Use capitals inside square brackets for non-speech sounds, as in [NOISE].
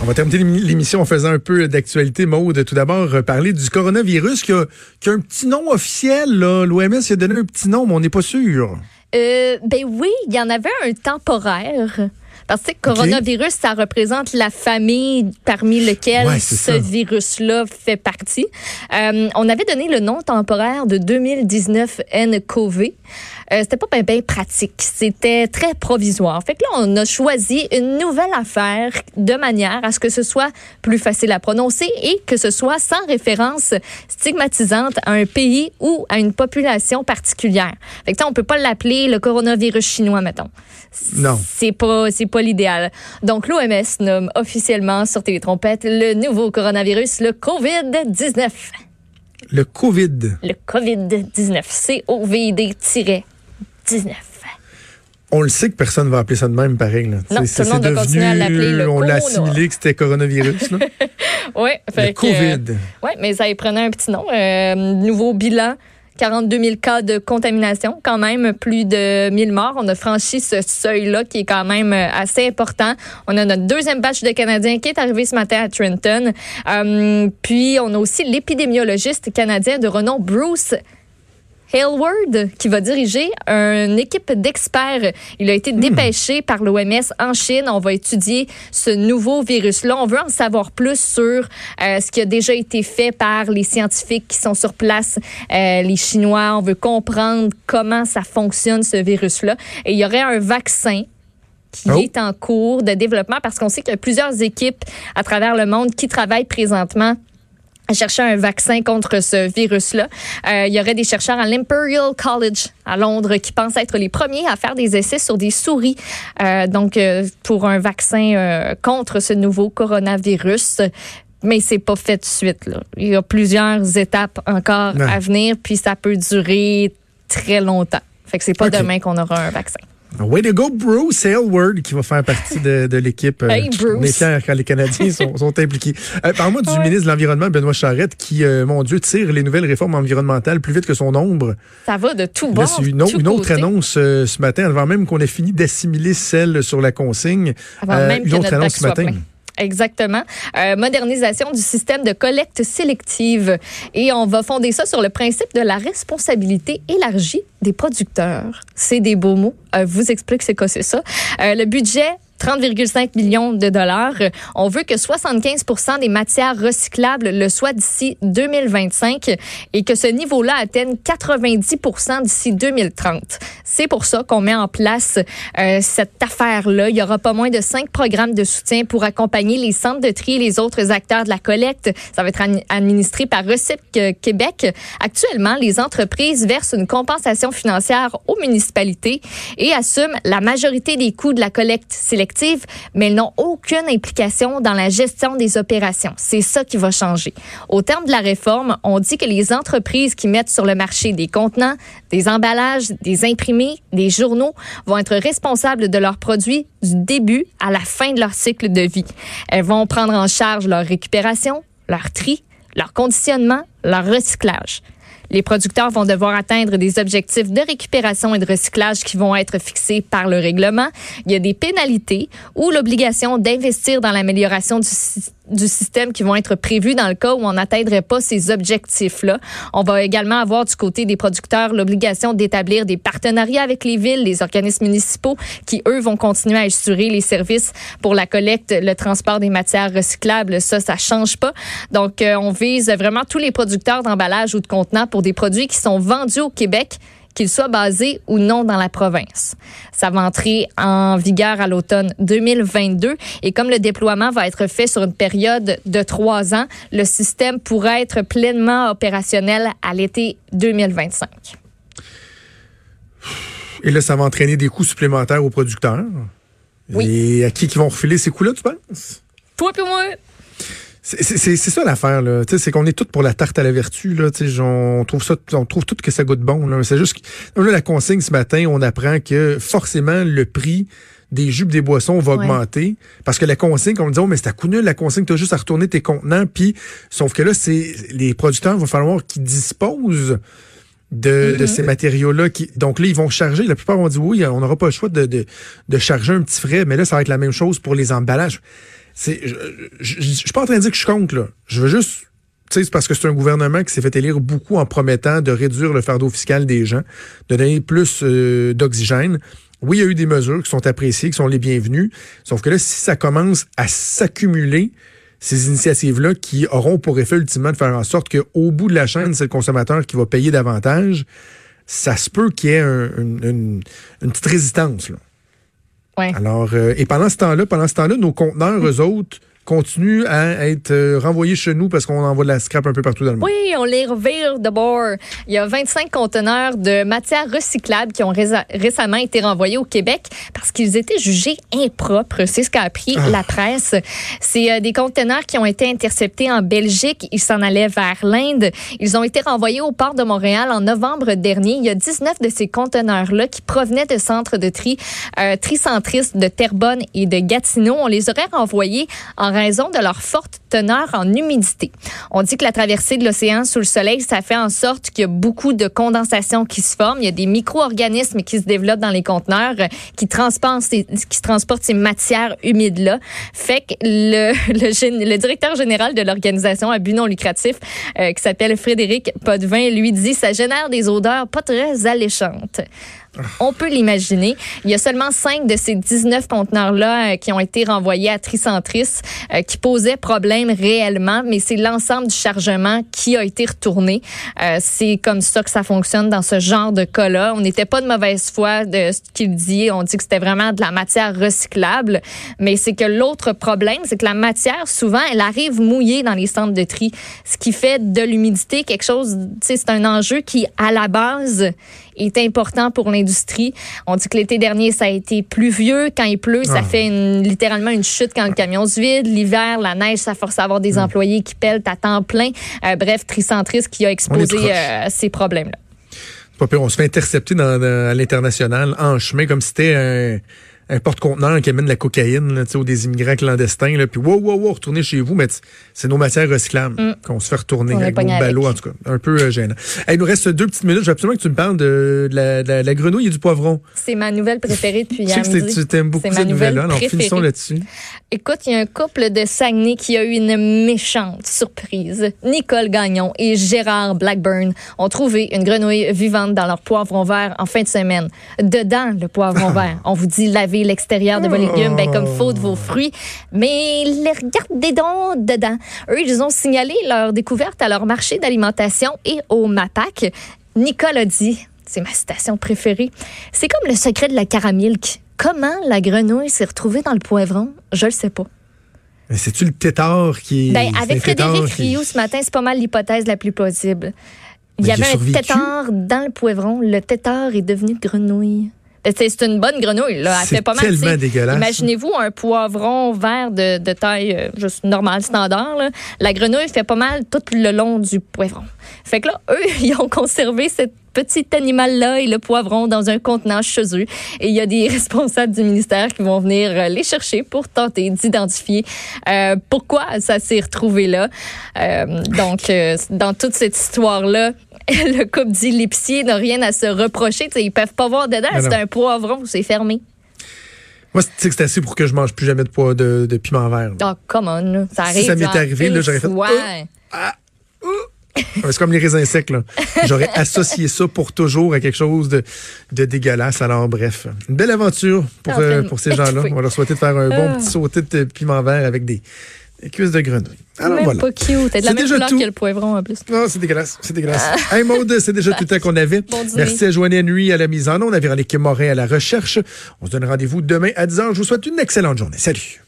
On va terminer l'émission en faisant un peu d'actualité, Maude. Tout d'abord, euh, parler du coronavirus qui a, qui a un petit nom officiel. L'OMS a donné un petit nom, mais on n'est pas sûr. Euh, ben oui, il y en avait un temporaire. Parce que coronavirus, ça représente la famille parmi lesquelles ce virus-là fait partie. Euh, on avait donné le nom temporaire de 2019 nCoV. Euh, c'était pas bien ben pratique. C'était très provisoire. Fait que là, on a choisi une nouvelle affaire de manière à ce que ce soit plus facile à prononcer et que ce soit sans référence stigmatisante à un pays ou à une population particulière. Fait que on peut pas l'appeler le coronavirus chinois, mettons. Non. C'est pas, c'est pas l'idéal. Donc, l'OMS nomme officiellement sur trompettes le nouveau coronavirus, le COVID-19. Le COVID. Le COVID-19. C-O-V-D-19. On le sait que personne va appeler ça de même, pareil. Là. Non, tout le monde va continuer à l'appeler le On l'a assimilé que c'était coronavirus. [LAUGHS] oui. Le COVID. oui, mais ça y prenait un petit nom. Euh, nouveau bilan 42 000 cas de contamination, quand même plus de 1000 morts. On a franchi ce seuil-là qui est quand même euh, assez important. On a notre deuxième batch de Canadiens qui est arrivé ce matin à Trenton. Euh, puis on a aussi l'épidémiologiste canadien de renom Bruce Hailward, qui va diriger une équipe d'experts. Il a été hmm. dépêché par l'OMS en Chine. On va étudier ce nouveau virus-là. On veut en savoir plus sur euh, ce qui a déjà été fait par les scientifiques qui sont sur place, euh, les Chinois. On veut comprendre comment ça fonctionne, ce virus-là. Et il y aurait un vaccin qui oh. est en cours de développement parce qu'on sait qu'il y a plusieurs équipes à travers le monde qui travaillent présentement à chercher un vaccin contre ce virus-là. Euh, il y aurait des chercheurs à l'Imperial College à Londres qui pensent être les premiers à faire des essais sur des souris, euh, donc euh, pour un vaccin euh, contre ce nouveau coronavirus. Mais c'est pas fait de suite. Là. Il y a plusieurs étapes encore à venir, puis ça peut durer très longtemps. Fait que c'est pas demain qu'on aura un vaccin. Way to go, Bruce Aylward, qui va faire partie de, de l'équipe. Euh, hey, est fiers quand les Canadiens sont, sont impliqués. Euh, Parle-moi du ministre de l'Environnement, Benoît Charette, qui, euh, mon Dieu, tire les nouvelles réformes environnementales plus vite que son ombre. Ça va de tout bord. C'est une, une autre annonce euh, ce matin, avant même qu'on ait fini d'assimiler celle sur la consigne. Avant même une autre annonce ce matin. Exactement. Euh, modernisation du système de collecte sélective. Et on va fonder ça sur le principe de la responsabilité élargie des producteurs. C'est des beaux mots. Euh, vous explique c'est quoi c'est ça. Euh, le budget 30,5 millions de dollars. On veut que 75% des matières recyclables le soient d'ici 2025 et que ce niveau-là atteigne 90% d'ici 2030. C'est pour ça qu'on met en place euh, cette affaire-là. Il y aura pas moins de cinq programmes de soutien pour accompagner les centres de tri et les autres acteurs de la collecte. Ça va être administré par Recyc Québec. Actuellement, les entreprises versent une compensation financière aux municipalités et assument la majorité des coûts de la collecte sélective mais elles n'ont aucune implication dans la gestion des opérations. C'est ça qui va changer. Au terme de la réforme, on dit que les entreprises qui mettent sur le marché des contenants, des emballages, des imprimés, des journaux vont être responsables de leurs produits du début à la fin de leur cycle de vie. Elles vont prendre en charge leur récupération, leur tri, leur conditionnement, leur recyclage. Les producteurs vont devoir atteindre des objectifs de récupération et de recyclage qui vont être fixés par le règlement. Il y a des pénalités ou l'obligation d'investir dans l'amélioration du système du système qui vont être prévus dans le cas où on n'atteindrait pas ces objectifs-là. On va également avoir du côté des producteurs l'obligation d'établir des partenariats avec les villes, les organismes municipaux qui, eux, vont continuer à assurer les services pour la collecte, le transport des matières recyclables. Ça, ça change pas. Donc, euh, on vise vraiment tous les producteurs d'emballage ou de contenants pour des produits qui sont vendus au Québec qu'il soit basé ou non dans la province. Ça va entrer en vigueur à l'automne 2022 et comme le déploiement va être fait sur une période de trois ans, le système pourra être pleinement opérationnel à l'été 2025. Et là, ça va entraîner des coûts supplémentaires aux producteurs. Oui. Et à qui qui vont refiler ces coûts-là, tu penses? Toi et moi. C'est ça l'affaire, là. C'est qu'on est tous pour la tarte à la vertu, là. On trouve ça, on trouve tout que ça goûte bon, C'est juste que, là, la consigne ce matin, on apprend que forcément le prix des jupes des boissons va augmenter parce que la consigne, on dit oh mais c'est à coup nul la consigne, tu as juste à retourner tes contenants puis sauf que là c'est les producteurs vont falloir qu'ils disposent de, de, mm-hmm. ces matériaux-là. Qui, donc là, ils vont charger. La plupart vont dire oui, on n'aura pas le choix de, de, de, charger un petit frais, mais là, ça va être la même chose pour les emballages c'est, je, suis pas en train de dire que je compte là. Je veux juste c'est parce que c'est un gouvernement qui s'est fait élire beaucoup en promettant de réduire le fardeau fiscal des gens, de donner plus euh, d'oxygène. Oui, il y a eu des mesures qui sont appréciées, qui sont les bienvenues. Sauf que là, si ça commence à s'accumuler, ces initiatives-là qui auront pour effet ultimement de faire en sorte qu'au bout de la chaîne, c'est le consommateur qui va payer davantage, ça se peut qu'il y ait une, petite résistance. Là. Alors, euh, et pendant ce temps-là, pendant ce temps-là, nos conteneurs, eux autres, continue à être euh, renvoyé chez nous parce qu'on envoie de la scrap un peu partout dans le monde. Oui, on les revire de bord. Il y a 25 conteneurs de matières recyclables qui ont récemment été renvoyés au Québec parce qu'ils étaient jugés impropres. C'est ce qu'a appris ah. la presse. C'est euh, des conteneurs qui ont été interceptés en Belgique. Ils s'en allaient vers l'Inde. Ils ont été renvoyés au port de Montréal en novembre dernier. Il y a 19 de ces conteneurs-là qui provenaient de centres de tri euh, tricentristes de Terrebonne et de Gatineau. On les aurait renvoyés en raison de leur forte teneur en humidité. On dit que la traversée de l'océan sous le soleil, ça fait en sorte qu'il y a beaucoup de condensation qui se forme. Il y a des micro-organismes qui se développent dans les conteneurs euh, qui transportent ces, matières humides-là. Fait que le, [LAUGHS] le, directeur général de l'organisation à but non lucratif, euh, qui s'appelle Frédéric Potvin, lui dit ça génère des odeurs pas très alléchantes. On peut l'imaginer. Il y a seulement cinq de ces 19 conteneurs-là euh, qui ont été renvoyés à Tricentris, euh, qui posaient problème réellement, mais c'est l'ensemble du chargement qui a été retourné. Euh, c'est comme ça que ça fonctionne dans ce genre de cas-là. On n'était pas de mauvaise foi de ce qu'il dit. On dit que c'était vraiment de la matière recyclable, mais c'est que l'autre problème, c'est que la matière, souvent, elle arrive mouillée dans les centres de tri, ce qui fait de l'humidité quelque chose, c'est un enjeu qui, à la base, est important pour l'industrie. On dit que l'été dernier, ça a été pluvieux. Quand il pleut, ça ah. fait littéralement une chute quand le camion se vide. L'hiver, la neige, ça force à avoir des hmm. employés qui pèlent à temps plein. Euh, bref, Tricentris qui a exposé euh, ces problèmes-là. On se fait intercepter dans, à l'international en chemin comme si c'était un un porte-conteneur qui amène de la cocaïne là, ou des immigrants clandestins. Là, puis wow, wow, wow, retournez chez vous, mais c'est nos matières recyclables mm. qu'on se fait retourner avec nos ballots, en tout cas. Un peu euh, gênant. il nous reste deux petites minutes. Je veux absolument que tu me parles de, la, la, grenouille et du poivron. C'est ma nouvelle préférée depuis hier. [LAUGHS] Je sais que tu aimes beaucoup cette nouvelle-là. Alors finissons là-dessus. Écoute, il y a un couple de Saguenay qui a eu une méchante surprise. Nicole Gagnon et Gérard Blackburn ont trouvé une grenouille vivante dans leur poivron vert en fin de semaine. Dedans, le poivron [LAUGHS] vert, on vous dit laver l'extérieur de vos légumes ben, comme faut de vos fruits. Mais les regardez donc dedans. Eux, ils ont signalé leur découverte à leur marché d'alimentation et au MAPAC. Nicole a dit, c'est ma citation préférée, c'est comme le secret de la caramilk. Comment la grenouille s'est retrouvée dans le poivron? Je le sais pas. Mais c'est-tu le tétard qui Ben, avec Frédéric Rioux ce matin, c'est pas mal l'hypothèse la plus possible. Il y avait un tétard dans le poivron. Le tétard est devenu grenouille. C'est une bonne grenouille. Là. Elle fait pas mal. tellement dégueulasse. Imaginez-vous un poivron vert de, de taille euh, juste normale, standard. Là. La grenouille fait pas mal tout le long du poivron. Fait que là, [LAUGHS] eux, ils ont conservé cette petit animal-là et le poivron dans un contenant chez eux. Et il y a des [LAUGHS] responsables du ministère qui vont venir euh, les chercher pour tenter d'identifier euh, pourquoi ça s'est retrouvé là. Euh, donc, euh, dans toute cette histoire-là, [LAUGHS] le couple dit l'épicier n'a rien à se reprocher. T'sais, ils peuvent pas voir dedans. C'est un poivron, c'est fermé. Moi, c'est c'est assez pour que je mange plus jamais de, poids de, de piment vert. Oh, come on. Ça arrive. Si ça m'est arrivé, là, j'aurais fait. Ouais. ah, c'est comme les raisins secs, là. J'aurais [LAUGHS] associé ça pour toujours à quelque chose de, de dégueulasse. Alors, bref, une belle aventure pour, euh, pour ces gens-là. On va leur souhaiter de faire un bon ah. petit sauté de piment vert avec des, des cuisses de grenouille. Alors même voilà. pas cute. T'as de la même couleur que le poivron en plus. Non, c'est dégueulasse. C'est dégueulasse. Ah. Hey Maude, c'est déjà tout le temps qu'on avait. Bon Merci à Joanne Nuit à la mise en onde. On avait l'équipe Morin à la recherche. On se donne rendez-vous demain à 10h. Je vous souhaite une excellente journée. Salut.